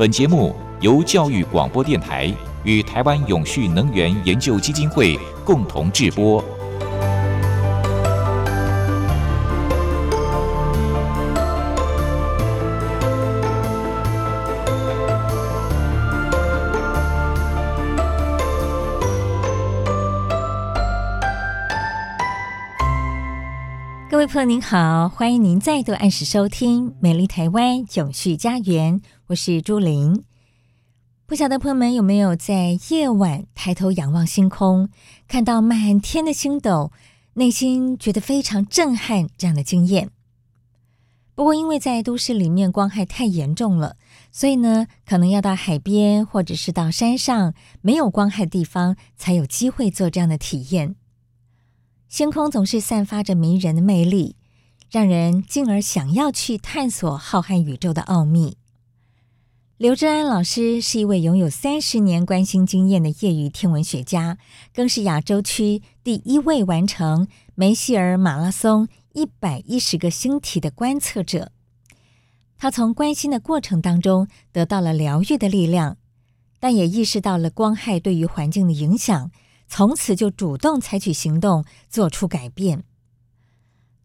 本节目由教育广播电台与台湾永续能源研究基金会共同制播。各位朋友您好，欢迎您再度按时收听《美丽台湾永续家园》。我是朱琳，不晓得朋友们有没有在夜晚抬头仰望星空，看到满天的星斗，内心觉得非常震撼这样的经验。不过，因为在都市里面光害太严重了，所以呢，可能要到海边或者是到山上没有光害的地方，才有机会做这样的体验。星空总是散发着迷人的魅力，让人进而想要去探索浩瀚宇宙的奥秘。刘志安老师是一位拥有三十年观星经验的业余天文学家，更是亚洲区第一位完成梅西尔马拉松一百一十个星体的观测者。他从观星的过程当中得到了疗愈的力量，但也意识到了光害对于环境的影响，从此就主动采取行动，做出改变。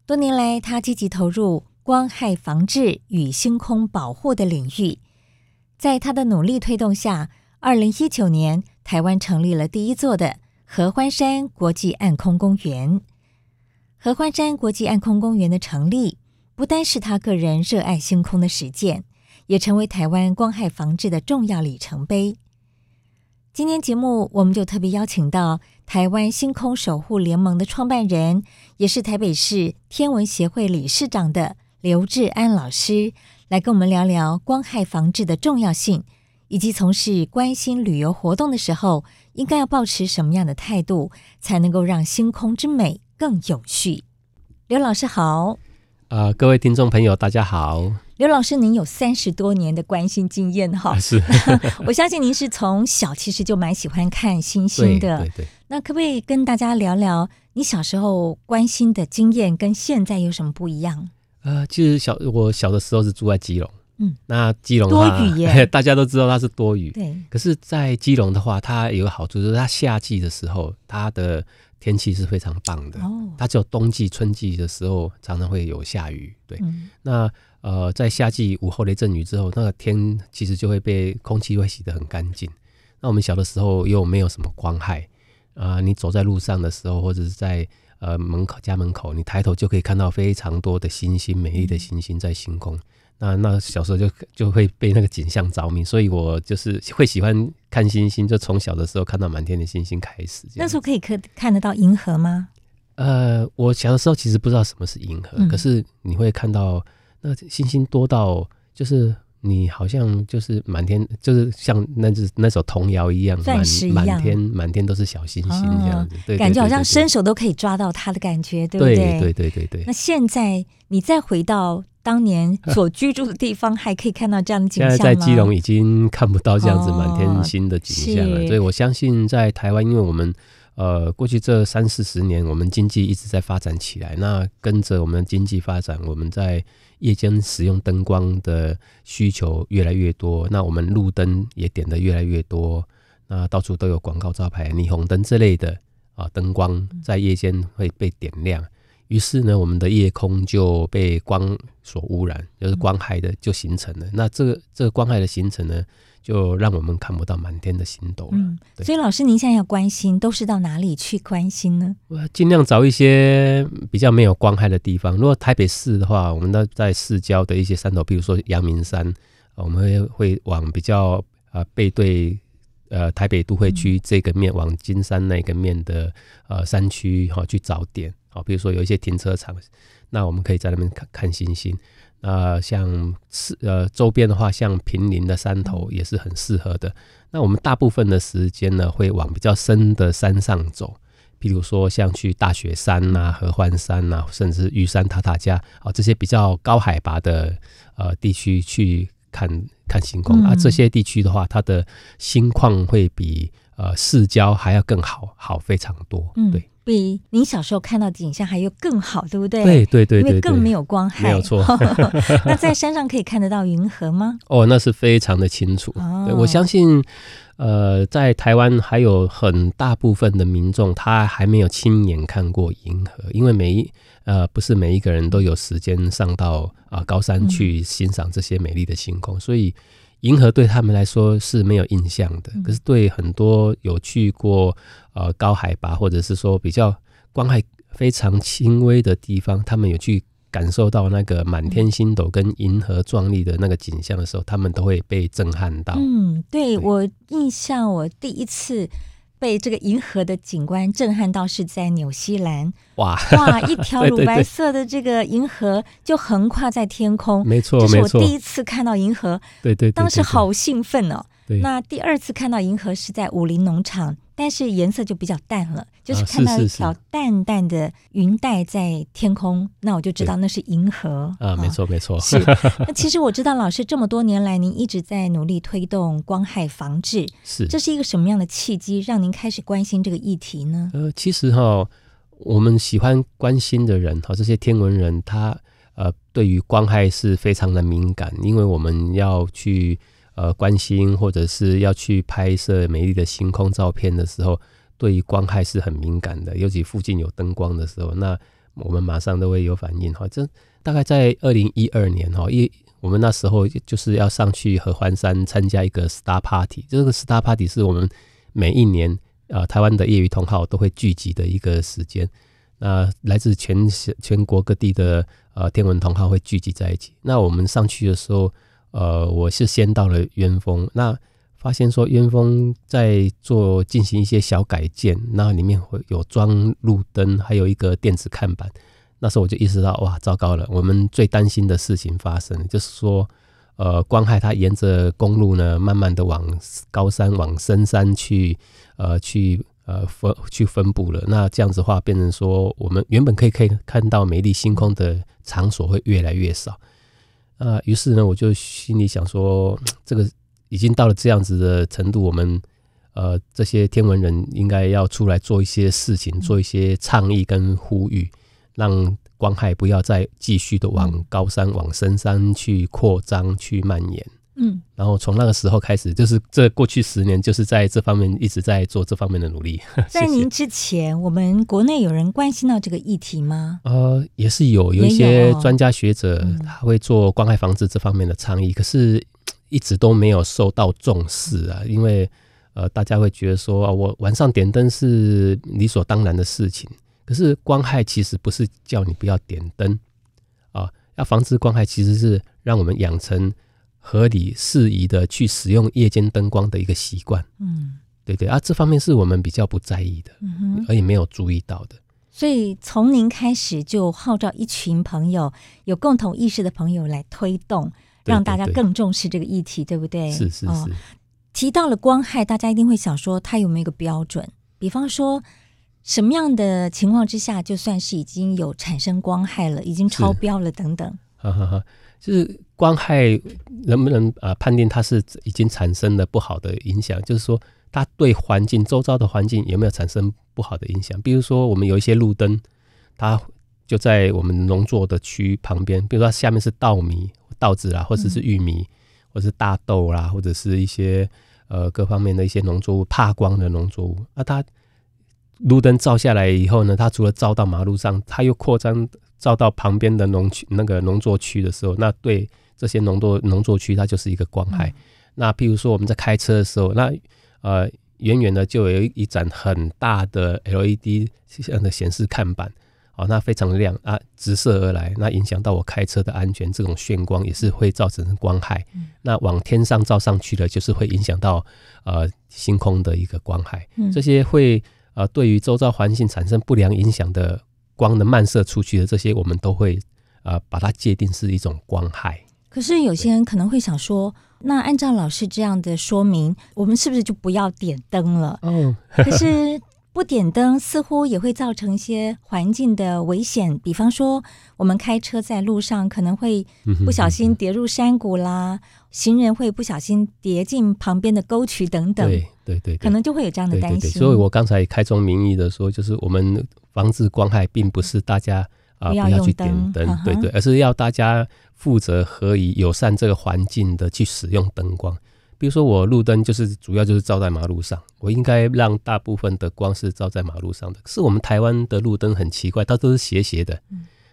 多年来，他积极投入光害防治与星空保护的领域。在他的努力推动下，二零一九年，台湾成立了第一座的合欢山国际暗空公园。合欢山国际暗空公园的成立，不单是他个人热爱星空的实践，也成为台湾光害防治的重要里程碑。今天节目，我们就特别邀请到台湾星空守护联盟的创办人，也是台北市天文协会理事长的刘志安老师。来跟我们聊聊光害防治的重要性，以及从事关心旅游活动的时候，应该要保持什么样的态度，才能够让星空之美更有序。刘老师好，呃，各位听众朋友，大家好。刘老师，您有三十多年的关心经验哈，是，我相信您是从小其实就蛮喜欢看星星的。对对对。那可不可以跟大家聊聊你小时候关心的经验，跟现在有什么不一样？呃，其实小我小的时候是住在基隆，嗯，那基隆多雨耶，大家都知道它是多雨，对。可是，在基隆的话，它有个好处，就是它夏季的时候，它的天气是非常棒的。哦，它只有冬季、春季的时候常常会有下雨，对。嗯、那呃，在夏季午后雷阵雨之后，那个天其实就会被空气会洗得很干净。那我们小的时候又没有什么光害啊、呃，你走在路上的时候，或者是在呃，门口家门口，你抬头就可以看到非常多的星星，美丽的星星在星空。那那小时候就就会被那个景象着迷，所以我就是会喜欢看星星，就从小的时候看到满天的星星开始。那时候可以看看得到银河吗？呃，我小的时候其实不知道什么是银河，嗯、可是你会看到那星星多到就是。你好像就是满天，就是像那只那首童谣一样，满满天满天都是小星星这样子，对，感觉好像伸手都可以抓到它的感觉，对不对？对对对对对。那现在你再回到当年所居住的地方，还可以看到这样的景象吗？现在在基隆已经看不到这样子满天星的景象了，所以我相信在台湾，因为我们呃过去这三四十年，我们经济一直在发展起来，那跟着我们的经济发展，我们在。夜间使用灯光的需求越来越多，那我们路灯也点的越来越多，那到处都有广告招牌、霓虹灯之类的啊，灯光在夜间会被点亮，于是呢，我们的夜空就被光所污染，就是光害的就形成了。那这个这个光害的形成呢，就让我们看不到满天的星斗了。嗯，所以老师，您现在要关心，都是到哪里去关心呢？我尽量找一些比较没有光害的地方。如果台北市的话，我们都在市郊的一些山头，比如说阳明山，我们会会往比较呃背对呃台北都会区这个面，往金山那个面的呃山区哈去找点。好，比如说有一些停车场，那我们可以在那边看看星星。呃，像是呃周边的话，像平林的山头也是很适合的。那我们大部分的时间呢，会往比较深的山上走，譬如说像去大雪山呐、啊、合欢山呐、啊，甚至玉山、塔塔加啊这些比较高海拔的呃地区去看看星空、嗯、啊。这些地区的话，它的星况会比呃市郊还要更好，好非常多。嗯，对。比您小时候看到的景象还要更好，对不对？对对对，对，因为更没有光害，没有错。那在山上可以看得到银河吗？哦，那是非常的清楚。哦、我相信，呃，在台湾还有很大部分的民众，他还没有亲眼看过银河，因为每一呃不是每一个人都有时间上到啊、呃、高山去欣赏这些美丽的星空，嗯、所以。银河对他们来说是没有印象的，可是对很多有去过呃高海拔或者是说比较光害非常轻微的地方，他们有去感受到那个满天星斗跟银河壮丽的那个景象的时候，他们都会被震撼到。嗯，对，对我印象，我第一次。被这个银河的景观震撼到，是在纽西兰。哇哇，一条 乳白色的这个银河就横跨在天空。没错，这是我第一次看到银河。对对，当时好兴奋哦。对。那第二次看到银河是在武林农场。但是颜色就比较淡了，就是看到一条淡淡的云带在天空，啊、是是是，那我就知道那是银河啊，没错没错。是，那其实我知道老师这么多年来，您一直在努力推动光害防治，是，这是一个什么样的契机，让您开始关心这个议题呢？呃，其实哈，我们喜欢关心的人哈，这些天文人他呃，对于光害是非常的敏感，因为我们要去。呃，关心或者是要去拍摄美丽的星空照片的时候，对于光害是很敏感的，尤其附近有灯光的时候，那我们马上都会有反应哈。这大概在二零一二年哈，一我们那时候就是要上去合欢山参加一个 Star Party，这个 Star Party 是我们每一年呃台湾的业余同好都会聚集的一个时间，那来自全全国各地的呃天文同好会聚集在一起，那我们上去的时候。呃，我是先到了鸢峰，那发现说鸢峰在做进行一些小改建，那里面会有装路灯，还有一个电子看板。那时候我就意识到，哇，糟糕了，我们最担心的事情发生，就是说，呃，光害它沿着公路呢，慢慢的往高山、往深山去，呃，去呃分去分布了。那这样子的话，变成说，我们原本可以可以看到美丽星空的场所会越来越少。啊，于是呢，我就心里想说，这个已经到了这样子的程度，我们呃这些天文人应该要出来做一些事情，做一些倡议跟呼吁，让光害不要再继续的往高山、往深山去扩张、去蔓延。嗯，然后从那个时候开始，就是这过去十年，就是在这方面一直在做这方面的努力。在您之前，我们国内有人关心到这个议题吗？呃，也是有，有一些专家学者他会做光害防治这方面的倡议，嗯、可是一直都没有受到重视啊。因为呃，大家会觉得说啊，我晚上点灯是理所当然的事情。可是光害其实不是叫你不要点灯啊，要防治光害其实是让我们养成。合理适宜的去使用夜间灯光的一个习惯，嗯，对对啊，这方面是我们比较不在意的，嗯哼，而也没有注意到的。所以从您开始就号召一群朋友，有共同意识的朋友来推动，让大家更重视这个议题，对，不对？是是是。哦，提到了光害，大家一定会想说，它有没有一个标准？比方说，什么样的情况之下，就算是已经有产生光害了，已经超标了等等。哈哈哈。就是光害能不能啊判定它是已经产生了不好的影响？就是说，它对环境周遭的环境有没有产生不好的影响？比如说，我们有一些路灯，它就在我们农作的区旁边，比如说下面是稻米、稻子啦，或者是玉米，或者是大豆啦，或者是一些呃各方面的一些农作物，怕光的农作物。那它路灯照下来以后呢，它除了照到马路上，它又扩张。照到旁边的农区那个农作区的时候，那对这些农作农作区，它就是一个光害。嗯、那譬如说我们在开车的时候，那呃远远的就有一一盏很大的 LED 这样的显示看板，哦，那非常亮啊，直射而来，那影响到我开车的安全。这种眩光也是会造成光害。嗯、那往天上照上去的，就是会影响到呃星空的一个光害。嗯、这些会呃对于周遭环境产生不良影响的。光的漫射出去的这些，我们都会呃把它界定是一种光害。可是有些人可能会想说，那按照老师这样的说明，我们是不是就不要点灯了？哦，可是。不点灯似乎也会造成一些环境的危险，比方说我们开车在路上可能会不小心跌入山谷啦，行人会不小心跌进旁边的沟渠等等。对对对，可能就会有这样的担心。所以我刚才开宗明义的说，就是我们防治光害，并不是大家啊不要去点灯，对对，而是要大家负责、合宜、友善这个环境的去使用灯光。比如说，我路灯就是主要就是照在马路上，我应该让大部分的光是照在马路上的。可是我们台湾的路灯很奇怪，它都是斜斜的，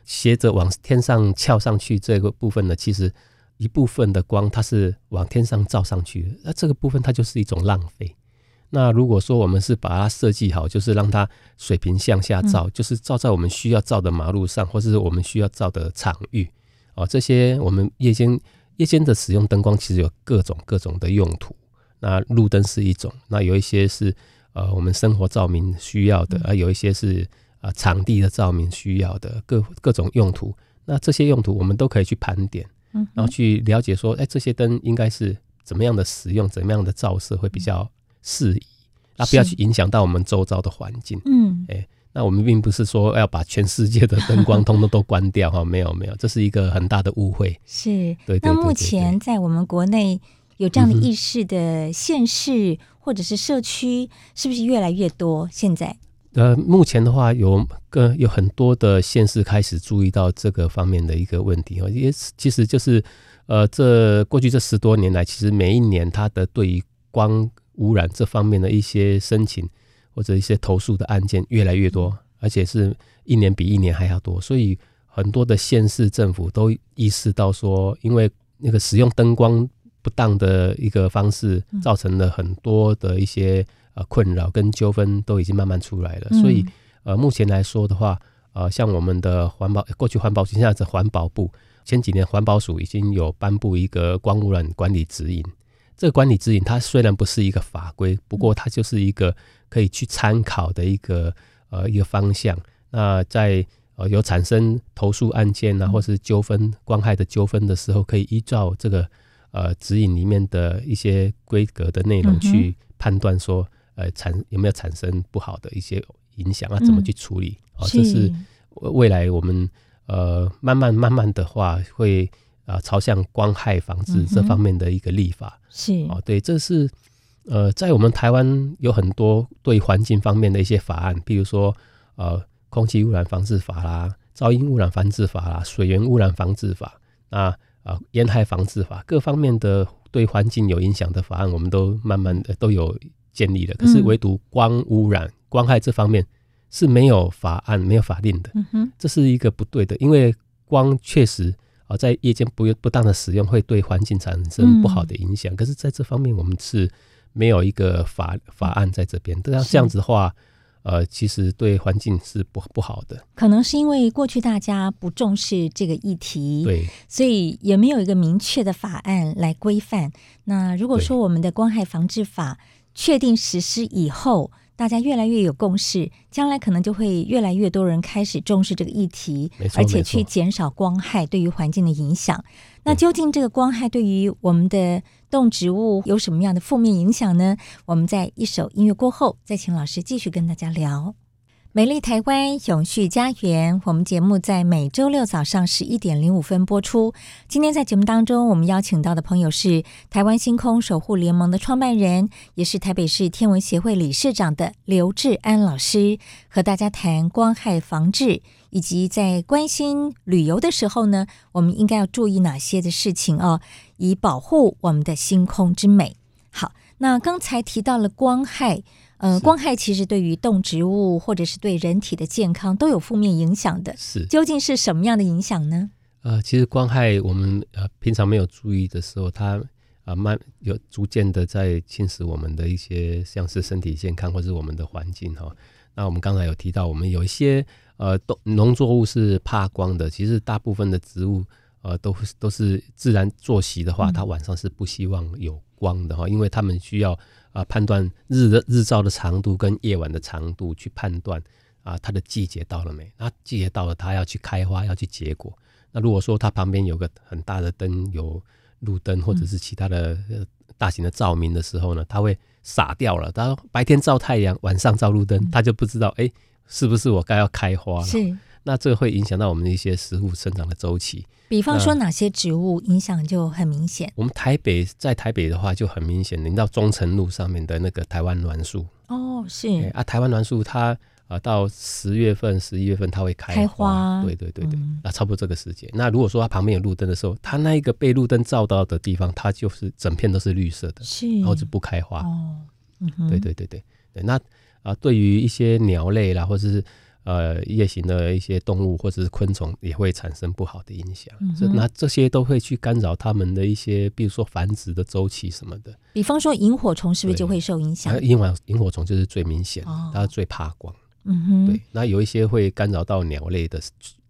斜着往天上翘上去。这个部分呢，其实一部分的光它是往天上照上去，那这个部分它就是一种浪费。那如果说我们是把它设计好，就是让它水平向下照，就是照在我们需要照的马路上，或者是我们需要照的场域哦，这些我们夜间。夜间的使用灯光其实有各种各种的用途，那路灯是一种，那有一些是呃我们生活照明需要的，而有一些是啊、呃、场地的照明需要的，各各种用途。那这些用途我们都可以去盘点，然后去了解说，哎，这些灯应该是怎么样的使用，怎么样的照射会比较适宜，那不要去影响到我们周遭的环境。嗯，哎。那我们并不是说要把全世界的灯光通通都关掉哈，没有没有，这是一个很大的误会。是，对。那目前在我们国内有这样的意识的县市或者是社区，是不是越来越多？现在？呃，目前的话有跟有很多的县市开始注意到这个方面的一个问题哈，也其实就是呃，这过去这十多年来，其实每一年它的对于光污染这方面的一些申请。或者一些投诉的案件越来越多，而且是一年比一年还要多，所以很多的县市政府都意识到说，因为那个使用灯光不当的一个方式，造成了很多的一些呃困扰跟纠纷，都已经慢慢出来了。所以呃，目前来说的话，呃，像我们的环保，过去环保局，现在是环保部，前几年环保署已经有颁布一个光污染管理指引。这个管理指引它虽然不是一个法规，不过它就是一个。可以去参考的一个呃一个方向。那在呃有产生投诉案件啊，或是纠纷光害的纠纷的时候，可以依照这个呃指引里面的一些规格的内容去判断说，呃产有没有产生不好的一些影响啊，怎么去处理？哦，这是未来我们呃慢慢慢慢的话会啊朝向光害防治这方面的一个立法。是哦，对，这是。呃，在我们台湾有很多对环境方面的一些法案，比如说呃，空气污染防治法啦、噪音污染防治法啦、水源污染防治法，那啊，烟害防治法，各方面的对环境有影响的法案，我们都慢慢的都有建立了。可是唯独光污染、光害这方面是没有法案、没有法令的。嗯哼，这是一个不对的，因为光确实啊，在夜间不不当的使用会对环境产生不好的影响。可是在这方面，我们是。没有一个法法案在这边，这样这样子的话，呃，其实对环境是不不好的。可能是因为过去大家不重视这个议题，对，所以也没有一个明确的法案来规范。那如果说我们的光害防治法确定实施以后，大家越来越有共识，将来可能就会越来越多人开始重视这个议题，而且去减少光害对于环境的影响。那究竟这个光害对于我们的动植物有什么样的负面影响呢？我们在一首音乐过后，再请老师继续跟大家聊。美丽台湾永续家园，我们节目在每周六早上十一点零五分播出。今天在节目当中，我们邀请到的朋友是台湾星空守护联盟的创办人，也是台北市天文协会理事长的刘志安老师，和大家谈光害防治，以及在关心旅游的时候呢，我们应该要注意哪些的事情哦，以保护我们的星空之美。好，那刚才提到了光害。呃，光害其实对于动植物或者是对人体的健康都有负面影响的。是，究竟是什么样的影响呢？呃，其实光害我们呃平常没有注意的时候，它啊、呃、慢有逐渐的在侵蚀我们的一些像是身体健康或是我们的环境哈。那我们刚才有提到，我们有一些呃动农作物是怕光的，其实大部分的植物呃都都是自然作息的话，它晚上是不希望有光的哈，因为他们需要。啊，判断日的日照的长度跟夜晚的长度，去判断啊，它的季节到了没？那季节到了，它要去开花，要去结果。那如果说它旁边有个很大的灯，有路灯或者是其他的大型的照明的时候呢，它会傻掉了。它白天照太阳，晚上照路灯，它就不知道哎、欸，是不是我该要开花了？是。那这个会影响到我们的一些食物生长的周期。比方说哪些植物影响就很明显？我们台北在台北的话就很明显，您到中城路上面的那个台湾栾树哦，是啊，台湾栾树它啊到十月份、十一月份它会开花，对对对对，那、嗯、差不多这个时间。那如果说它旁边有路灯的时候，它那一个被路灯照到的地方，它就是整片都是绿色的，是然后就不开花哦。嗯，对对对对对。那啊，对于一些鸟类啦，或者是呃，夜行的一些动物或者是昆虫也会产生不好的影响，嗯，那这些都会去干扰它们的一些，比如说繁殖的周期什么的。比方说萤火虫是不是就会受影响？萤火萤火虫就是最明显，哦，它最怕光。嗯哼，对，那有一些会干扰到鸟类的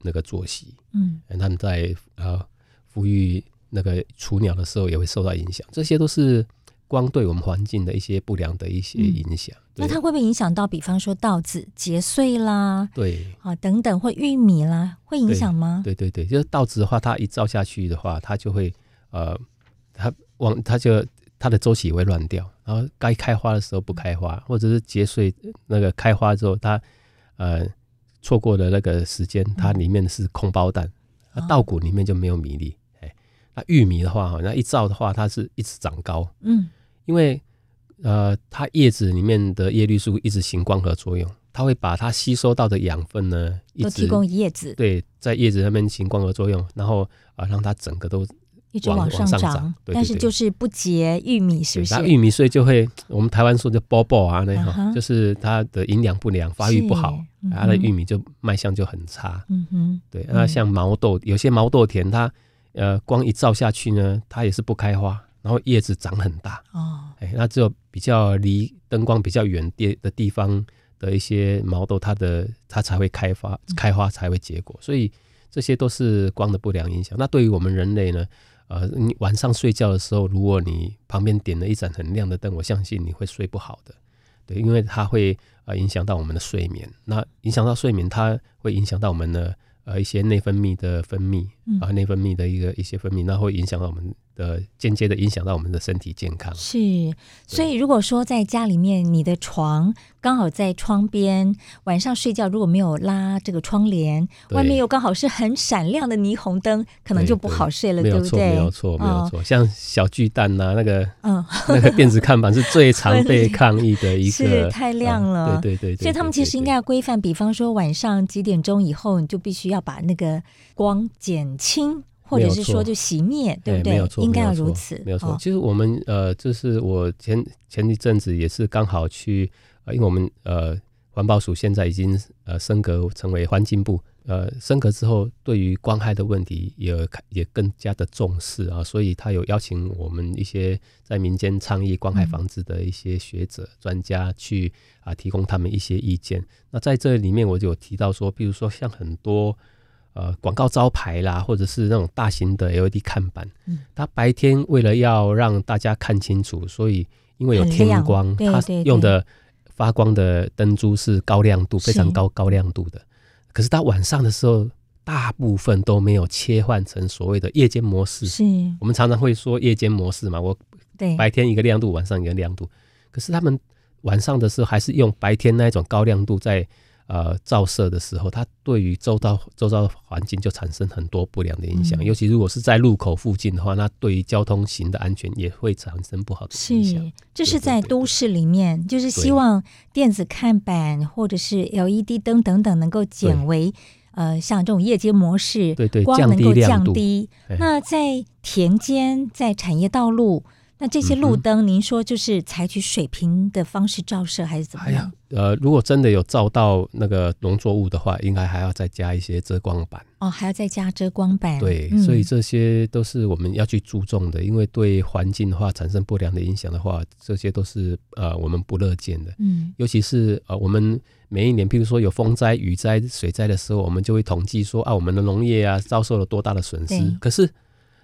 那个作息。嗯，他们在呃孵育那个雏鸟的时候也会受到影响，这些都是。光对我们环境的一些不良的一些影响，嗯，那它会不会影响到，比方说稻子结穗啦，对，啊等等，或玉米啦，会影响吗？对对对，就是稻子的话，它一照下去的话，它就会呃，它往它就它的周期也会乱掉，然后该开花的时候不开花，或者是结穗那个开花之后，它呃错过了那个时间，它里面是空包蛋，那稻谷里面就没有米粒。哎，那玉米的话，那一照的话，它是一直长高，嗯。因为，呃，它叶子里面的叶绿素一直行光合作用，它会把它吸收到的养分呢，一直都提供叶子。对，在叶子上面行光合作用，然后啊，让它整个都一直往上长。但是就是不结玉米，是不是？那玉米穗就会，我们台湾说的“包包”啊，那哈、uh 就是它的营养不良，发育不好，它的玉米就卖相就很差。嗯哼，对。那像毛豆，有些毛豆田，它呃光一照下去呢，它也是不开花。然后叶子长很大哦，哎，那只有比较离灯光比较远地的地方的一些毛豆，它的它才会开花开花才会结果，所以这些都是光的不良影响。那对于我们人类呢，呃，你晚上睡觉的时候，如果你旁边点了一盏很亮的灯，我相信你会睡不好的，对，因为它会呃影响到我们的睡眠。那影响到睡眠，它会影响到我们的呃一些内分泌的分泌啊，内分泌的一个一些分泌，那会影响到我们。的间接的影响到我们的身体健康是，所以如果说在家里面，你的床刚好在窗边，晚上睡觉如果没有拉这个窗帘，外面又刚好是很闪亮的霓虹灯，可能就不好睡了，对，不对？没有错，没有错，没有错。像小巨蛋呐、啊，那个嗯，那个电子看板是最常 被抗议的一个，是太亮了，嗯、对，对，对，对对对。所以他们其实应该要规范，比方说晚上几点钟以后，你就必须要把那个光减轻。或者是说就熄灭，对不对？没有错，应该要如此。没有错。其实我们呃，就是我前前一阵子也是刚好去，呃，因为我们呃环保署现在已经呃升格成为环境部，呃升格之后，对于光害的问题也也更加的重视啊，所以他有邀请我们一些在民间倡议光害防治的一些学者、嗯、专家去啊提供他们一些意见。那在这里面我就有提到说，比如说像很多。呃，广告招牌啦，或者是那种大型的 LED 看板，嗯，它白天为了要让大家看清楚，所以因为有天光，它用的发光的灯珠是高亮度，非常高高亮度的。可是它晚上的时候，大部分都没有切换成所谓的夜间模式。是，我们常常会说夜间模式嘛，我对白天一个亮度，晚上一个亮度。可是他们晚上的时候还是用白天那一种高亮度在。呃，照射的时候，它对于周遭周遭环境就产生很多不良的影响，嗯，尤其如果是在路口附近的话，那对于交通行的安全也会产生不好的影响。是，这是在都市里面，就是希望电子看板或者是 LED 灯等等能够减为呃，像这种夜间模式，对对，光能够降低。那在田间，在产业道路。那这些路灯，您说就是采取水平的方式照射，还是怎么样？哎，呃，如果真的有照到那个农作物的话，应该还要再加一些遮光板。哦，还要再加遮光板。对，嗯、所以这些都是我们要去注重的，因为对环境的话产生不良的影响的话，这些都是呃我们不乐见的。嗯，尤其是呃我们每一年，譬如说有风灾、雨灾、水灾的时候，我们就会统计说啊，我们的农业啊遭受了多大的损失。可是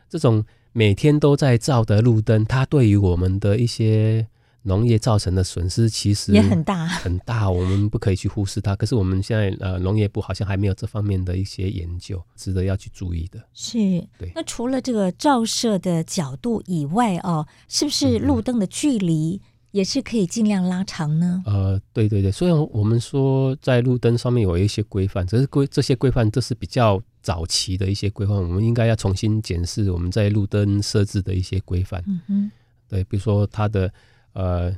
这种。每天都在照的路灯，它对于我们的一些农业造成的损失其实也很大很大，我们不可以去忽视它。可是我们现在呃，农业部好像还没有这方面的一些研究，值得要去注意的。是，对。那除了这个照射的角度以外哦，是不是路灯的距离也是可以尽量拉长呢？嗯、呃，对对对。虽然我们说在路灯上面有一些规范，只是规这些规范都是比较早期的一些规范，我们应该要重新检视我们在路灯设置的一些规范。嗯哼，对，比如说它的。呃，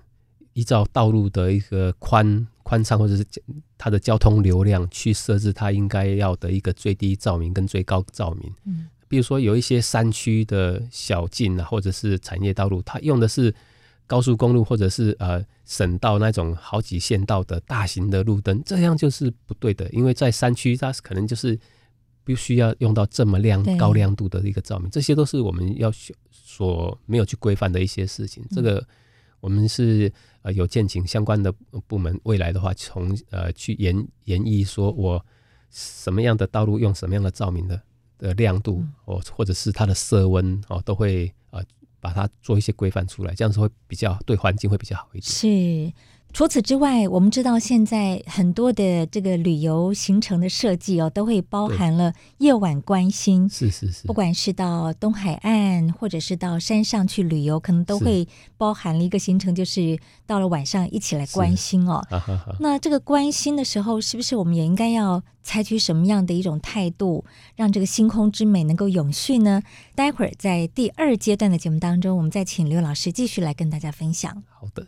依照道路的一个宽宽敞或者是它的交通流量去设置它应该要的一个最低照明跟最高照明。嗯，比如说有一些山区的小径啊，或者是产业道路，它用的是高速公路或者是呃省道那种好几线道的大型的路灯，这样就是不对的，因为在山区它可能就是必须要用到这么亮高亮度的一个照明，这些都是我们要所没有去规范的一些事情。这个。嗯我们是呃有建请相关的部门，未来的话从呃去研研议，说我什么样的道路用什么样的照明的的亮度哦，或者是它的色温哦，都会呃把它做一些规范出来，这样子会比较对环境会比较好一点。是。除此之外，我们知道现在很多的这个旅游行程的设计哦，都会包含了夜晚观星。是是是，不管是到东海岸，或者是到山上去旅游，可能都会包含了一个行程，就是到了晚上一起来观星哦。那这个观星的时候，是不是我们也应该要采取什么样的一种态度，让这个星空之美能够永续呢？待会儿在第二阶段的节目当中，我们再请刘老师继续来跟大家分享。好的。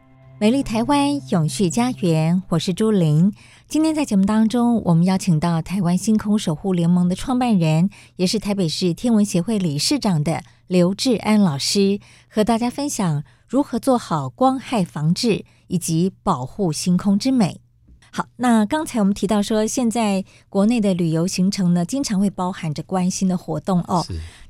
美丽台湾永续家园，我是朱琳。今天在节目当中，我们邀请到台湾星空守护联盟的创办人，也是台北市天文协会理事长的刘志安老师，和大家分享如何做好光害防治以及保护星空之美。好，那刚才我们提到说，现在国内的旅游行程呢，经常会包含着观星的活动哦。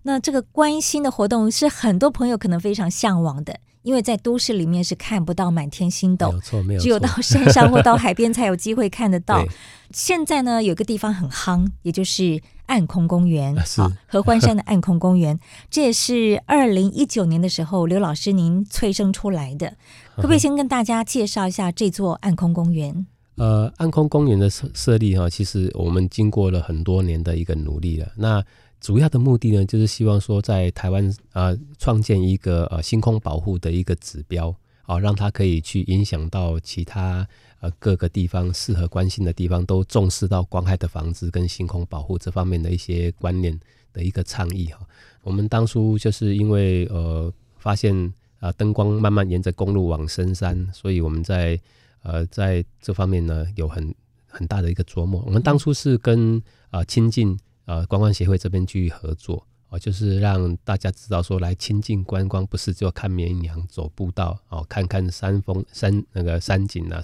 那这个观星的活动是很多朋友可能非常向往的。因为在都市里面是看不到满天星斗，没有错，没有错，只有到山上或到 海边才有机会看得到。现在呢，有个地方很夯，也就是暗空公园，啊，合欢山的暗空公园，这也是二零一九年的时候刘老师您催生出来的，可不可以先跟大家介绍一下这座暗空公园？呃，暗空公园的设设立哈，其实我们经过了很多年的一个努力了。那主要的目的呢，就是希望说在台湾呃，创建一个呃星空保护的一个指标，啊，让它可以去影响到其他呃各个地方适合关心的地方，都重视到光害的防治跟星空保护这方面的一些观念的一个倡议哈。我们当初就是因为呃发现啊灯光慢慢沿着公路往深山，所以我们在呃在这方面呢有很很大的一个琢磨。我们当初是跟啊亲近。呃，观光协会这边去合作哦，就是让大家知道说，来亲近观光不是就看绵羊走步道哦，看看山峰山那个山景啊，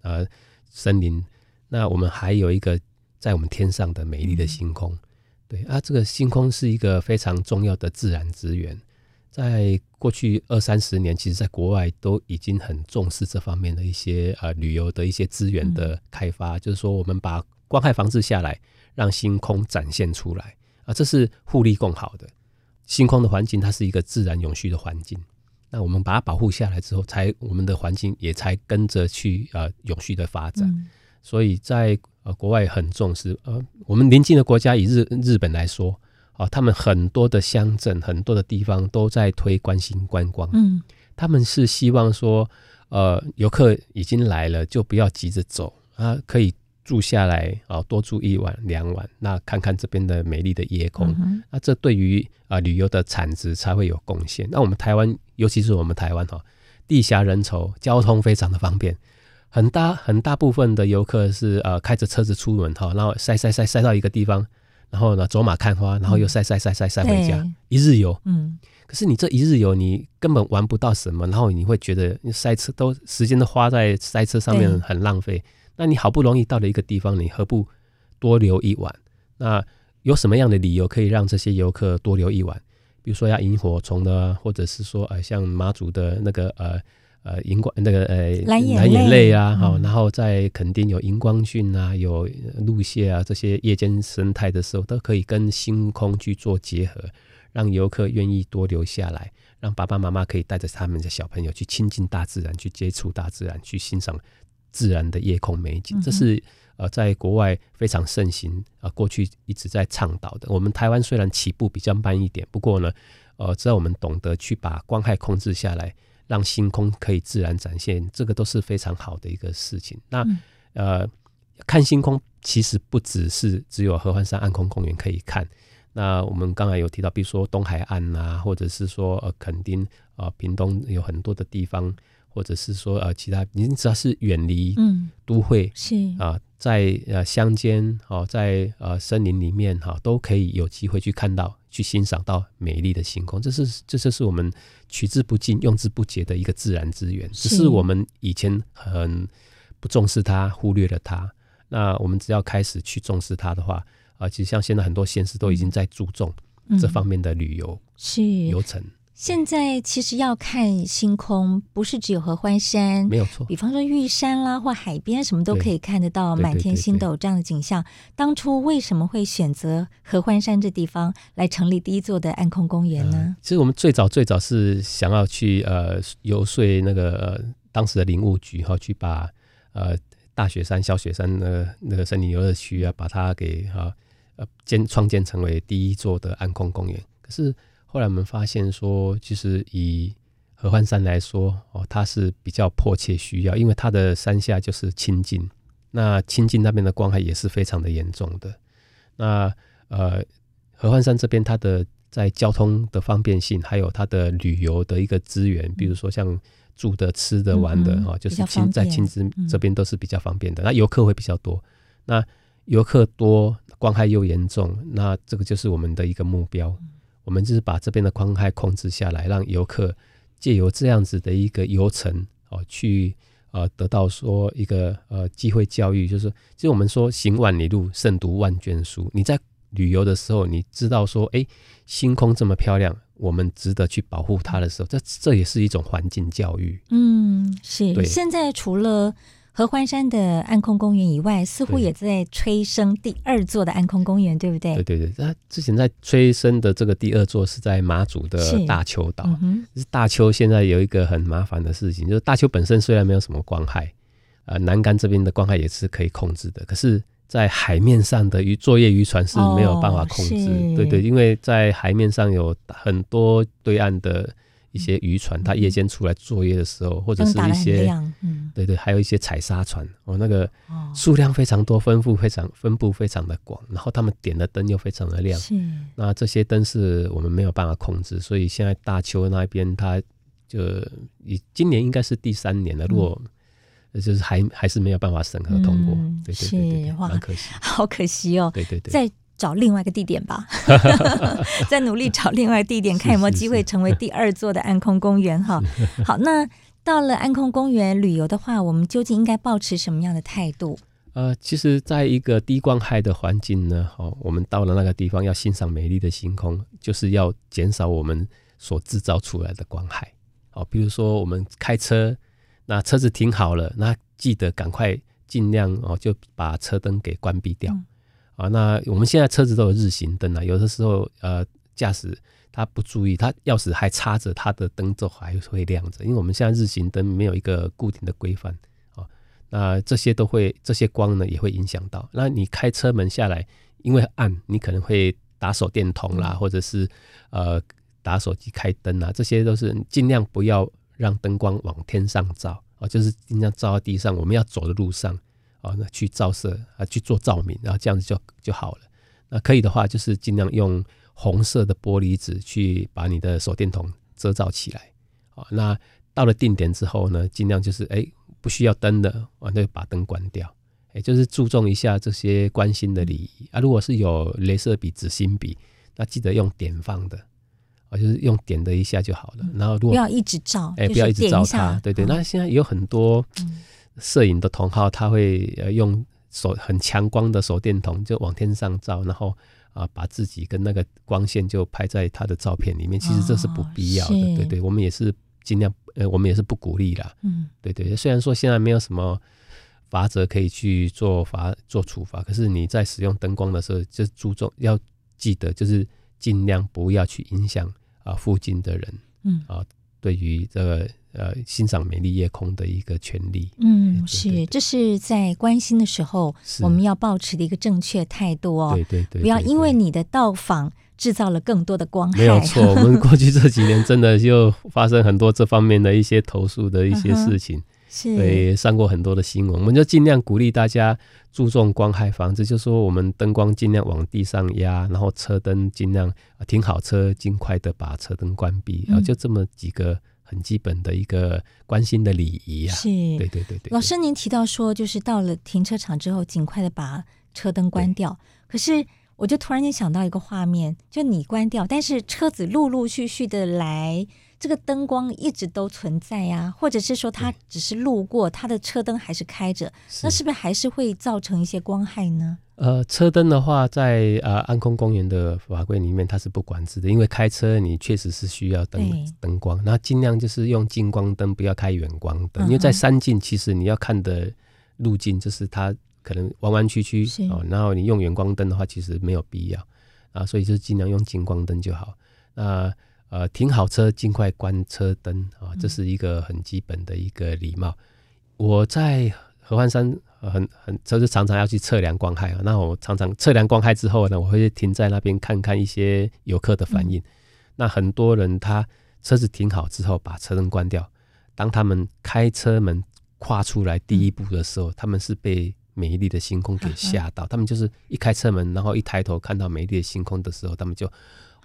呃，森林。那我们还有一个在我们天上的美丽的星空，嗯、对啊，这个星空是一个非常重要的自然资源，在过去二三十年，其实在国外都已经很重视这方面的一些呃旅游的一些资源的开发，嗯、就是说我们把光害防治下来。让星空展现出来啊，这是互利共好的。星空的环境，它是一个自然永续的环境。那我们把它保护下来之后，才我们的环境也才跟着去呃永续的发展。嗯、所以在呃国外很重视呃，我们邻近的国家以日日本来说啊、呃，他们很多的乡镇、很多的地方都在推关心观光。嗯，他们是希望说，呃，游客已经来了，就不要急着走啊，可以。住下来啊，多住一晚两晚，那看看这边的美丽的夜空，嗯、那这对于啊旅游的产值才会有贡献。那我们台湾，尤其是我们台湾哈，地狭人稠，交通非常的方便，很大很大部分的游客是呃开着车子出门哈，然后塞塞塞塞到一个地方，然后呢走马看花，然后又塞塞塞塞塞回家，一日游。嗯，可是你这一日游，你根本玩不到什么，然后你会觉得塞车都时间都花在塞车上面，很浪费。那你好不容易到了一个地方，你何不多留一晚？那有什么样的理由可以让这些游客多留一晚？比如说要萤火虫的，或者是说呃像妈祖的那个呃呃荧光那个呃蓝眼泪啊，好、嗯，然后在垦丁有荧光菌啊，有陆蟹啊这些夜间生态的时候，都可以跟星空去做结合。让游客愿意多留下来，让爸爸妈妈可以带着他们的小朋友去亲近大自然，去接触大自然，去欣赏自然的夜空美景。这是呃，在国外非常盛行啊、呃，过去一直在倡导的。我们台湾虽然起步比较慢一点，不过呢，呃，只要我们懂得去把光害控制下来，让星空可以自然展现，这个都是非常好的一个事情。那呃，看星空其实不只是只有合欢山暗空公园可以看。那我们刚才有提到，比如说东海岸啊，或者是说呃垦丁啊、呃、屏东有很多的地方，或者是说呃其他，你只要是远离嗯都会是啊，在呃乡间哦，在呃森林里面哈、啊，都可以有机会去看到、去欣赏到美丽的星空。这是这就是我们取之不尽、用之不竭的一个自然资源，只是我们以前很不重视它、忽略了它。那我们只要开始去重视它的话。啊，其实像现在很多县市都已经在注重这方面的旅游是游程。现在其实要看星空，不是只有合欢山，没有错。比方说玉山啦，或海边，什么都可以看得到满天星斗这样的景象。当初为什么会选择合欢山这地方来成立第一座的暗空公园呢？呃，其实我们最早最早是想要去呃游说那个、呃、当时的林务局哈，去把呃大雪山、小雪山那个那个森林游乐区啊，把它给哈。呃，建创建成为第一座的暗空公园。可是后来我们发现说，其实以合欢山来说，哦，它是比较迫切需要，因为它的山下就是清境，那清境那边的光害也是非常的严重的。那呃，合欢山这边它的在交通的方便性，还有它的旅游的一个资源，比如说像住的、吃的、玩的，哦，就是亲在亲子这边都是比较方便的。那游客会比较多，那游客多。光害又严重，那这个就是我们的一个目标。我们就是把这边的光害控制下来，让游客借由这样子的一个游程哦，去呃得到说一个呃机会教育，就是其实我们说行万里路，胜读万卷书。你在旅游的时候，你知道说，哎，星空这么漂亮，我们值得去保护它的时候，这这也是一种环境教育。嗯，是。对。现在除了合欢山的暗空公园以外，似乎也在催生第二座的暗空公园，对不对？对对对，那之前在催生的这个第二座是在马祖的大丘岛。嗯、大丘现在有一个很麻烦的事情，就是大丘本身虽然没有什么光害，呃，南竿这边的光害也是可以控制的，可是，在海面上的渔作业渔船是没有办法控制。哦、对对，因为在海面上有很多对岸的。一些渔船，它夜间出来作业的时候，或者是一些，嗯，对对，还有一些采砂船，哦，那个数量非常多，分布非常分布非常的广，然后他们点的灯又非常的亮，是，那这些灯是我们没有办法控制，所以现在大邱那边，它就以今年应该是第三年了，如果就是还还是没有办法审核通过，嗯、对对对，对，对，蛮可惜，好可惜哦，对对对，在。找另外一个地点吧，再努力找另外地点，看有没有机会成为第二座的暗空公园哈。好，那到了暗空公园旅游的话，我们究竟应该保持什么样的态度？呃，其实，在一个低光害的环境呢，哦，我们到了那个地方要欣赏美丽的星空，就是要减少我们所制造出来的光害。哦，比如说我们开车，那车子停好了，那记得赶快尽量哦，就把车灯给关闭掉。嗯啊，那我们现在车子都有日行灯啊，有的时候呃，驾驶他不注意，他钥匙还插着，他的灯就还会亮着，因为我们现在日行灯没有一个固定的规范啊，那这些都会这些光呢也会影响到。那你开车门下来，因为暗，你可能会打手电筒啦，或者是呃打手机开灯啊，这些都是尽量不要让灯光往天上照啊，就是尽量照到地上，我们要走的路上。啊，那去照射啊，去做照明，然后这样子就就好了。那可以的话，就是尽量用红色的玻璃纸去把你的手电筒遮罩起来。啊，那到了定点之后呢，尽量就是哎、欸，不需要灯的，啊，那就把灯关掉。哎、欸，就是注重一下这些关心的礼仪啊。如果是有镭射笔、纸芯笔，那记得用点放的。啊，就是用点的一下就好了。嗯、然后如果不要一直照，哎、欸，不要一直照它。对对，那现在有很多摄影的同好，他会呃用手很强光的手电筒就往天上照，然后啊把自己跟那个光线就拍在他的照片里面。其实这是不必要的。哦、对对，我们也是尽量呃，我们也是不鼓励啦。嗯，对对，虽然说现在没有什么罚则可以去做罚做处罚，可是你在使用灯光的时候，就注重要记得就是。尽量不要去影响啊附近的人，嗯啊，对于这个呃欣赏美丽夜空的一个权利，嗯，是，这是在关心的时候，我们要保持的一个正确态度哦，对对对，不要因为你的到访制造了更多的光害，没有错，我们过 去这几年真的就发生很多这方面的一些投诉的一些事情。对，上过很多的新闻，我们就尽量鼓励大家注重光害防治，就是说我们灯光尽量往地上压，然后车灯尽量停好车，尽快的把车灯关闭，然后就这么几个很基本的一个关心的礼仪啊。是，对对对对。老师，您提到说，就是到了停车场之后，尽快的把车灯关掉。可是，我就突然间想到一个画面，就你关掉，但是车子陆陆续续的来。这个灯光一直都存在呀、啊，或者是说他只是路过，他的车灯还是开着，那是不是还是会造成一些光害呢？呃，车灯的话，在呃安空公园的法规里面，它是不管制的，因为开车你确实是需要灯灯光，那尽量就是用近光灯，不要开远光灯，因为在山径其实你要看的路径就是它可能弯弯曲曲哦，然后你用远光灯的话，其实没有必要啊，所以就尽量用近光灯就好。那呃，停好车，尽快关车灯啊，这是一个很基本的一个礼貌。嗯、我在合欢山很很，就是常常要去测量光害啊。那我常常测量光害之后呢，我会停在那边看看一些游客的反应。嗯、那很多人他车子停好之后，把车灯关掉，当他们开车门跨出来第一步的时候，嗯、他们是被美丽的星空给吓到。嗯、他们就是一开车门，然后一抬头看到美丽的星空的时候，他们就。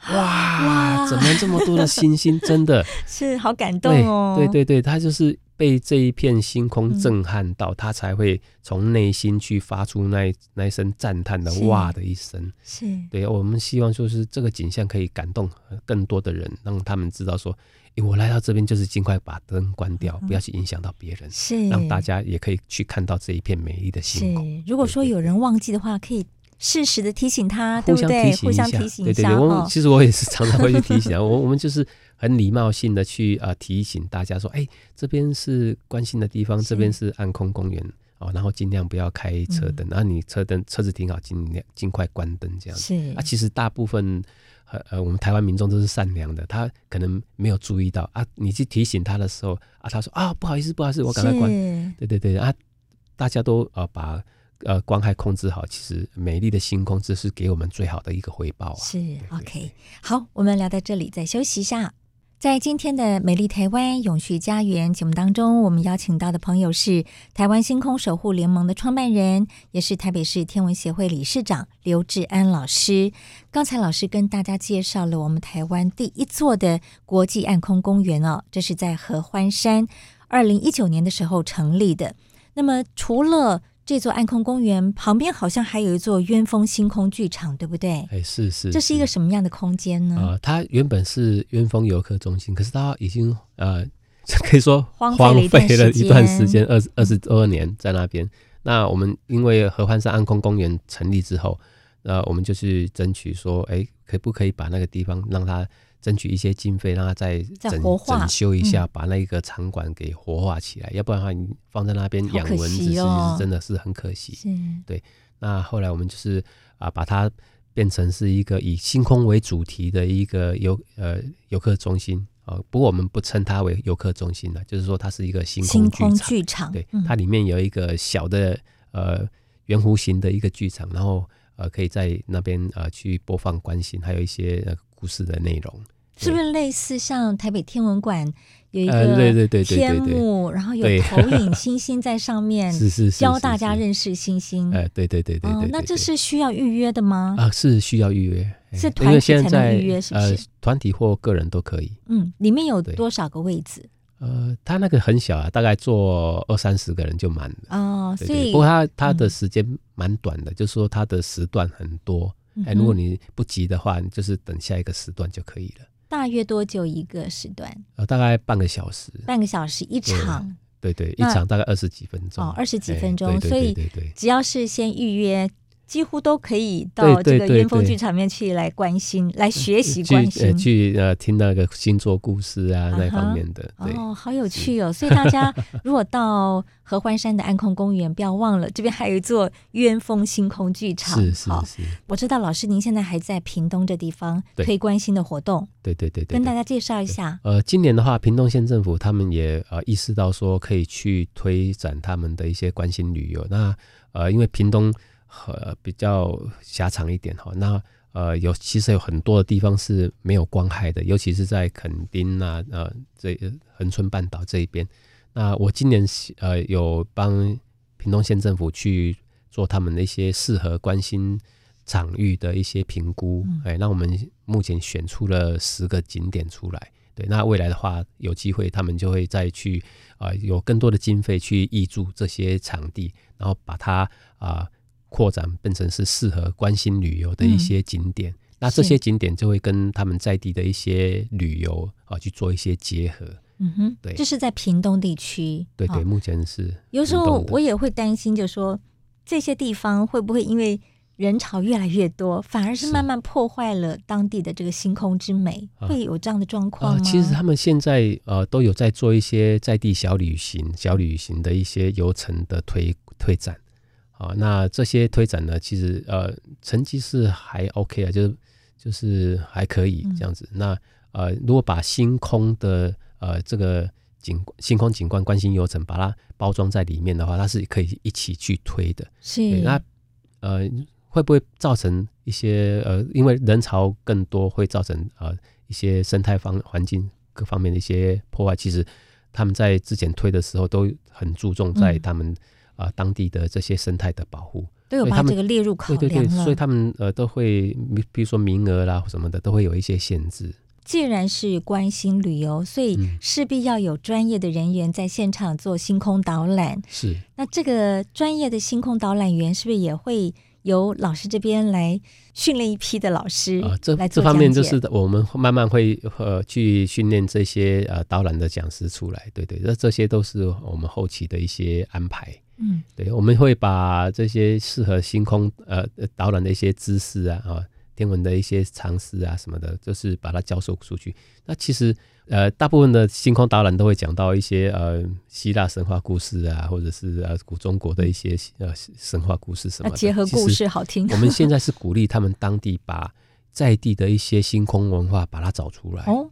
哇，哇怎么这么多的星星？真的 是好感动哦！对对对，他就是被这一片星空震撼到，嗯、他才会从内心去发出那那一声赞叹的“哇”的一声。是，对，我们希望就是这个景象可以感动更多的人，让他们知道说，欸、我来到这边就是尽快把灯关掉，嗯、不要去影响到别人。是，让大家也可以去看到这一片美丽的星空。是，如果说有人忘记的话，可以。适时的提醒他，对不对？互相提醒一下。对对对，我们其实我也是常常会去提醒啊 我我们就是很礼貌性的去啊、呃、提醒大家说，哎，这边是关心的地方，这边是暗空公园哦，然后尽量不要开车灯，然后你车灯车子停好，尽量尽快关灯这样子。是啊，其实大部分呃呃，我们台湾民众都是善良的，他可能没有注意到啊，你去提醒他的时候啊，他说啊不好意思不好意思，我赶快关。对对对啊，大家都啊把。呃，光害控制好，其实美丽的星空，这是给我们最好的一个回报啊。是，OK，好，我们聊到这里，再休息一下。在今天的美丽台湾永续家园节目当中，我们邀请到的朋友是台湾星空守护联盟的创办人，也是台北市天文协会理事长刘志安老师。刚才老师跟大家介绍了我们台湾第一座的国际暗空公园哦，这是在合欢山，二零一九年的时候成立的。那么除了这座暗空公园旁边好像还有一座鸢峰星空剧场，对不对？哎，是是，这是一个什么样的空间呢？啊、呃，它原本是鸢峰游客中心，可是它已经呃，可以说荒废了一段时间，二二十二年在那边。那我们因为合欢山暗空公园成立之后，那我们就去争取说，哎，可不可以把那个地方让它。争取一些经费，让它再整整修一下，嗯、把那个场馆给活化起来。要不然的话，你放在那边养蚊子，其真的是很可惜。是对。那后来我们就是啊，把它变成是一个以星空为主题的一个游呃游客中心啊。不过我们不称它为游客中心了，就是说它是一个星空剧场。剧场对，它里面有一个小的呃圆弧形的一个剧场，然后呃可以在那边呃去播放关心，还有一些。呃故事的内容是不是类似像台北天文馆有一个天幕，然后有投影 星星在上面，是是教大家认识星星。哎，对对对对对，那这是需要预约的吗？啊，是需要预约，是团体才能预约，是不是？团体或个人都可以。嗯，里面有多少个位置？呃，他那个很小啊，大概坐二三十个人就满了。哦，所以不过他他的时间蛮短的，就是说他的时段很多。哎，如果你不急的话，你就是等下一个时段就可以了。大约多久一个时段？呃，大概半个小时，半个小时一场。对对，一场大概二十几分钟。哦，二十几分钟，所以只要是先预约。几乎都可以到这个元丰剧场面去来关心、对对对对来学习关心、去呃听那个星座故事啊、uh -huh, 那方面的。哦，好有趣哦！所以大家如果到合欢山的安空公园，不要忘了这边还有一座元丰星空剧场。是是是。我知道老师您现在还在屏东这地方推关心的活动。对对对对，对，跟大家介绍一下。呃，今年的话，屏东县政府他们也呃意识到说可以去推展他们的一些关心旅游。那呃，因为屏东。呃，比较狭长一点哈，那呃有其实有很多的地方是没有光害的，尤其是在垦丁啊，呃这恒春半岛这一边。那我今年呃有帮屏东县政府去做他们的一些适合观星场域的一些评估，哎、嗯，那我们目前选出了十个景点出来。对，那未来的话有机会他们就会再去啊、呃、有更多的经费去挹注这些场地，然后把它啊。呃扩展变成是适合关心旅游的一些景点，嗯，那这些景点就会跟他们在地的一些旅游啊去做一些结合。嗯哼，对，这是在屏东地区。对对，目前是。有时候我也会担心，就说这些地方会不会因为人潮越来越多，反而是慢慢破坏了当地的这个星空之美，会有这样的状况吗？啊，其实他们现在呃都有在做一些在地小旅行、小旅行的一些游程的推推展。啊，那这些推展呢，其实呃成绩是还 OK 啊，就是就是还可以这样子。嗯、那呃，如果把星空的呃这个景星空景观观星游程把它包装在里面的话，它是可以一起去推的。是。那呃会不会造成一些呃因为人潮更多会造成呃一些生态方环境各方面的一些破坏？其实他们在之前推的时候都很注重在他们、嗯。啊，当地的这些生态的保护都有把这个列入考量了。对对对，所以他们呃都会，比如说名额啦什么的，都会有一些限制。既然是关心旅游，所以势必要有专业的人员在现场做星空导览。是，那这个专业的星空导览员是不是也会由老师这边来训练一批的老师啊？这这方面就是我们慢慢会呃去训练这些呃导览的讲师出来。对对，那这些都是我们后期的一些安排。嗯，对，我们会把这些适合星空呃导览的一些知识啊啊，天文的一些常识啊什么的，就是把它教授出去。那其实呃，大部分的星空导览都会讲到一些呃希腊神话故事啊，或者是呃古中国的一些呃神话故事什么的。结合故事好听。我们现在是鼓励他们当地把在地的一些星空文化把它找出来。哦，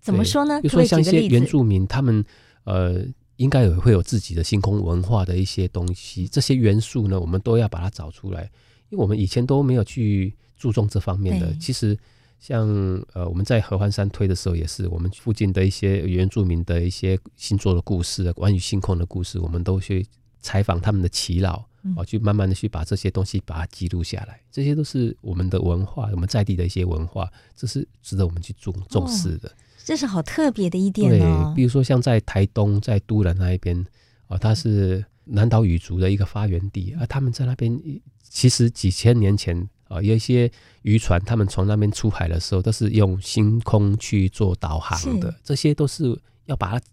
怎么说呢？比如说像一些原住民，他们呃。应该也会有自己的星空文化的一些东西，这些元素呢，我们都要把它找出来，因为我们以前都没有去注重这方面的。其实像呃，我们在合欢山推的时候，也是我们附近的一些原住民的一些星座的故事，关于星空的故事，我们都去采访他们的耆老啊，去慢慢的去把这些东西把它记录下来。这些都是我们的文化，我们在地的一些文化，这是值得我们去重重视的。这是好特别的一点哦。对，比如说像在台东，在都兰那一边，哦，它是南岛语族的一个发源地，而他们在那边其实几千年前啊，有一些渔船，他们从那边出海的时候，都是用星空去做导航的。这些都是要把它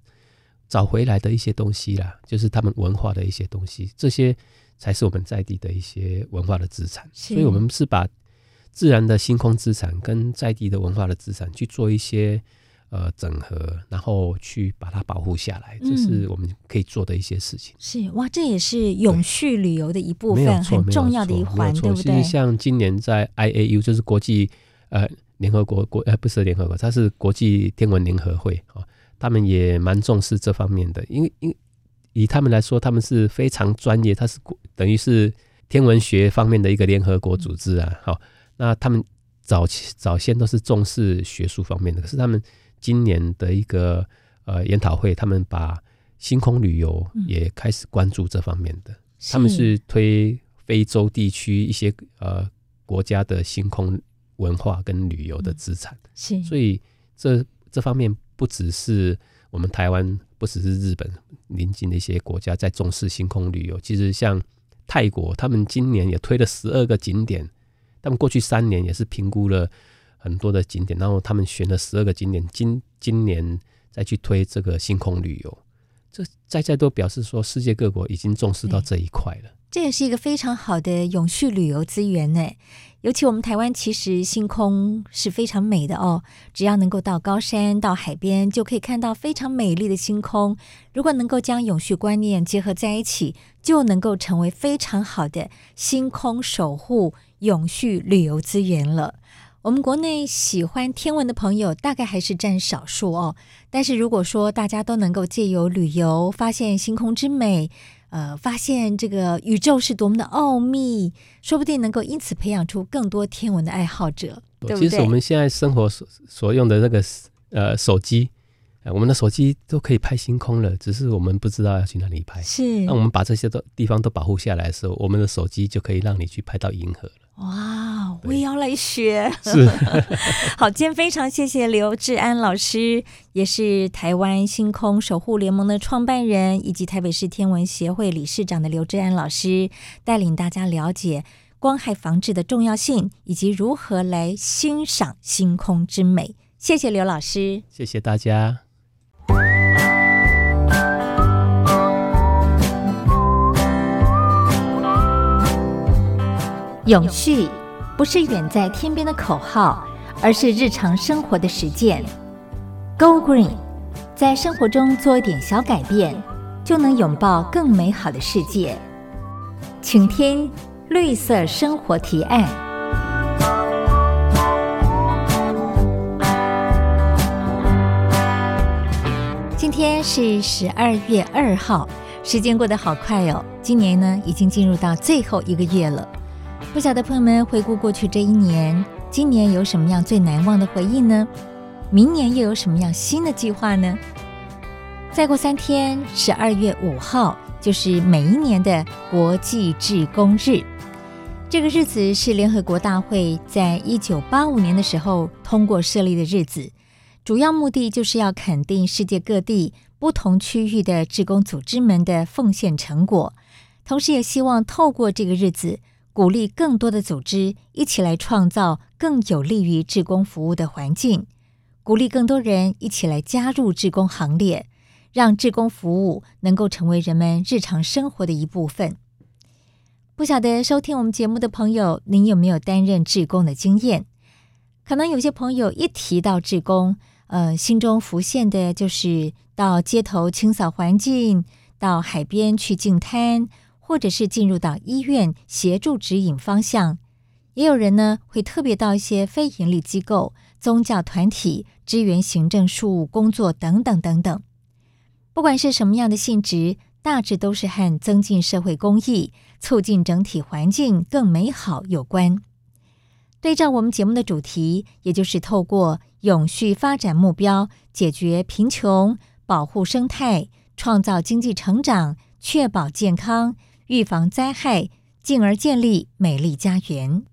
找回来的一些东西啦，就是他们文化的一些东西，这些才是我们在地的一些文化的资产。所以，我们是把自然的星空资产跟在地的文化的资产去做一些。呃，整合，然后去把它保护下来，这是我们可以做的一些事情。嗯、是哇，这也是永续旅游的一部分，很重要的一环，对不对？其实像今年在 IAU，就是国际呃联合国国呃不是联合国，它是国际天文联合会啊、哦，他们也蛮重视这方面的，因为因为以他们来说，他们是非常专业，它是等于是天文学方面的一个联合国组织啊。好、嗯哦，那他们早期早先都是重视学术方面的，可是他们。今年的一个呃研讨会，他们把星空旅游也开始关注这方面的。嗯、他们是推非洲地区一些呃国家的星空文化跟旅游的资产。是，所以这这方面不只是我们台湾，不只是日本邻近的一些国家在重视星空旅游。其实像泰国，他们今年也推了十二个景点。他们过去三年也是评估了。很多的景点，然后他们选了十二个景点，今今年再去推这个星空旅游，这在在都表示说世界各国已经重视到这一块了。这也是一个非常好的永续旅游资源呢。尤其我们台湾其实星空是非常美的哦，只要能够到高山、到海边，就可以看到非常美丽的星空。如果能够将永续观念结合在一起，就能够成为非常好的星空守护永续旅游资源了。我们国内喜欢天文的朋友大概还是占少数哦，但是如果说大家都能够借由旅游发现星空之美，呃，发现这个宇宙是多么的奥秘，说不定能够因此培养出更多天文的爱好者，对不对？其实我们现在生活所所用的那个呃手机，呃，我们的手机都可以拍星空了，只是我们不知道要去哪里拍。是，那我们把这些都地方都保护下来的时候，我们的手机就可以让你去拍到银河了。哇，我也要来学。是，好，今天非常谢谢刘志安老师，也是台湾星空守护联盟的创办人，以及台北市天文协会理事长的刘志安老师，带领大家了解光害防治的重要性，以及如何来欣赏星空之美。谢谢刘老师，谢谢大家。永续不是远在天边的口号，而是日常生活的实践。Go Green，在生活中做一点小改变，就能拥抱更美好的世界。请听绿色生活提案。今天是十二月二号，时间过得好快哦。今年呢，已经进入到最后一个月了。不晓得朋友们回顾过去这一年，今年有什么样最难忘的回忆呢？明年又有什么样新的计划呢？再过三天，十二月五号就是每一年的国际志工日。这个日子是联合国大会在一九八五年的时候通过设立的日子，主要目的就是要肯定世界各地不同区域的志工组织们的奉献成果，同时也希望透过这个日子。鼓励更多的组织一起来创造更有利于志工服务的环境，鼓励更多人一起来加入志工行列，让志工服务能够成为人们日常生活的一部分。不晓得收听我们节目的朋友，您有没有担任志工的经验？可能有些朋友一提到志工，呃，心中浮现的就是到街头清扫环境，到海边去净滩。或者是进入到医院协助指引方向，也有人呢会特别到一些非营利机构、宗教团体支援行政事务工作等等等等。不管是什么样的性质，大致都是和增进社会公益、促进整体环境更美好有关。对照我们节目的主题，也就是透过永续发展目标，解决贫穷、保护生态、创造经济成长、确保健康。预防灾害，进而建立美丽家园。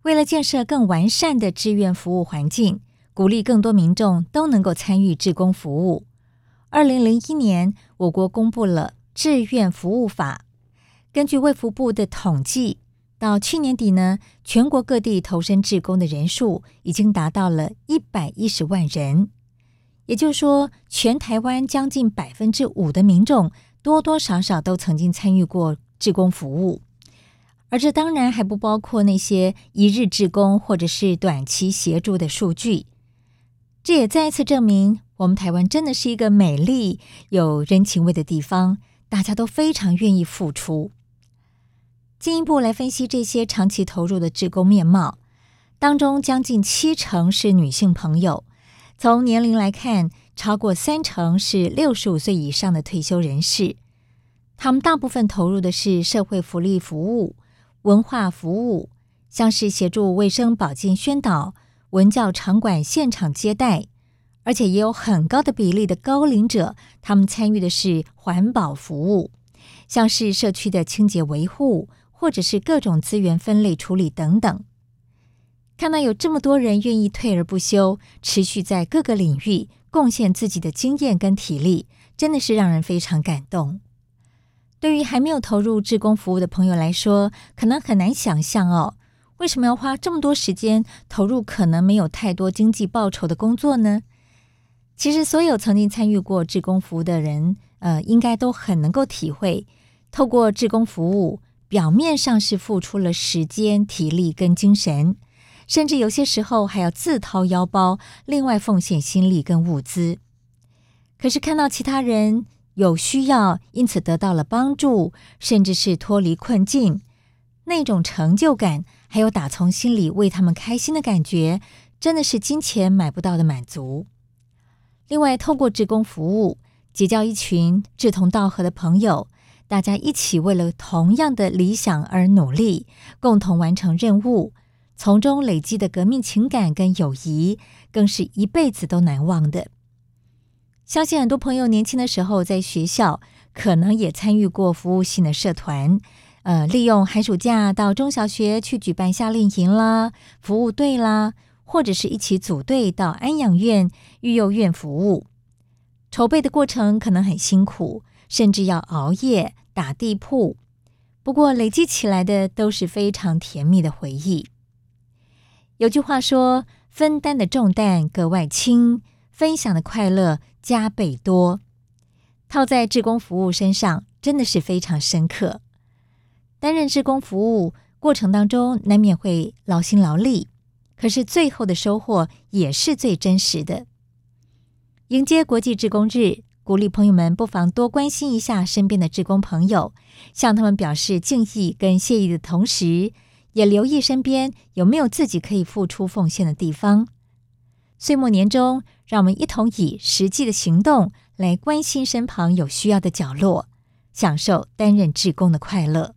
为了建设更完善的志愿服务环境，鼓励更多民众都能够参与志工服务。二零零一年，我国公布了《志愿服务法》。根据卫福部的统计，到去年底呢，全国各地投身志工的人数已经达到了一百一十万人。也就是说，全台湾将近百分之五的民众。多多少少都曾经参与过志工服务，而这当然还不包括那些一日志工或者是短期协助的数据。这也再一次证明，我们台湾真的是一个美丽、有人情味的地方，大家都非常愿意付出。进一步来分析这些长期投入的志工面貌，当中将近七成是女性朋友，从年龄来看，超过三成是六十五岁以上的退休人士，他们大部分投入的是社会福利服务、文化服务，像是协助卫生保健宣导、文教场馆现场接待，而且也有很高的比例的高龄者，他们参与的是环保服务，像是社区的清洁维护，或者是各种资源分类处理等等。看到有这么多人愿意退而不休，持续在各个领域。贡献自己的经验跟体力，真的是让人非常感动。对于还没有投入志工服务的朋友来说，可能很难想象哦，为什么要花这么多时间投入可能没有太多经济报酬的工作呢？其实，所有曾经参与过志工服务的人，呃，应该都很能够体会，透过志工服务，表面上是付出了时间、体力跟精神，甚至有些时候还要自掏腰包，另外奉献心力跟物资。可是看到其他人有需要，因此得到了帮助，甚至是脱离困境，那种成就感，还有打从心里为他们开心的感觉，真的是金钱买不到的满足。另外，透过志工服务，结交一群志同道合的朋友，大家一起为了同样的理想而努力，共同完成任务，从中累积的革命情感跟友谊，更是一辈子都难忘的。相信很多朋友年轻的时候在学校，可能也参与过服务性的社团，呃，利用寒暑假到中小学去举办夏令营啦、服务队啦，或者是一起组队到安养院、育幼院服务。筹备的过程可能很辛苦，甚至要熬夜打地铺。不过累积起来的都是非常甜蜜的回忆。有句话说：“分担的重担格外轻，分享的快乐。”加倍多，套在志工服务身上，真的是非常深刻。担任志工服务过程当中，难免会劳心劳力，可是最后的收获也是最真实的。迎接国际志工日，鼓励朋友们不妨多关心一下身边的志工朋友，向他们表示敬意跟谢意的同时，也留意身边有没有自己可以付出奉献的地方。岁末年终，让我们一同以实际的行动来关心身旁有需要的角落，享受担任志工的快乐。